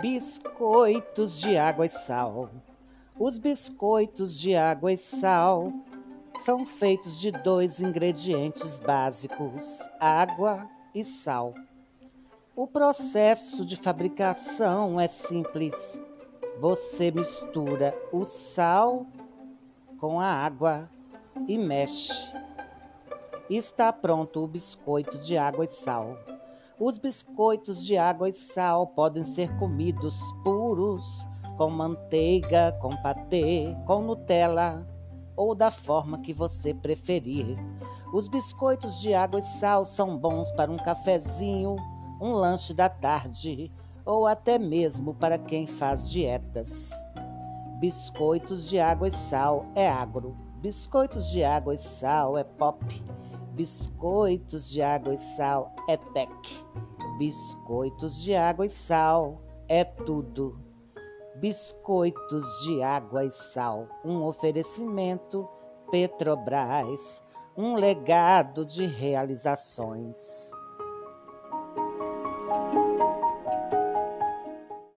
Biscoitos de água e sal. Os biscoitos de água e sal são feitos de dois ingredientes básicos: água e sal. O processo de fabricação é simples. Você mistura o sal com a água e mexe. Está pronto o biscoito de água e sal. Os biscoitos de água e sal podem ser comidos puros, com manteiga, com patê, com Nutella ou da forma que você preferir. Os biscoitos de água e sal são bons para um cafezinho, um lanche da tarde ou até mesmo para quem faz dietas. Biscoitos de água e sal é agro. Biscoitos de água e sal é pop. Biscoitos de água e sal é tech. Biscoitos de água e sal é tudo. Biscoitos de água e sal, um oferecimento Petrobras, um legado de realizações.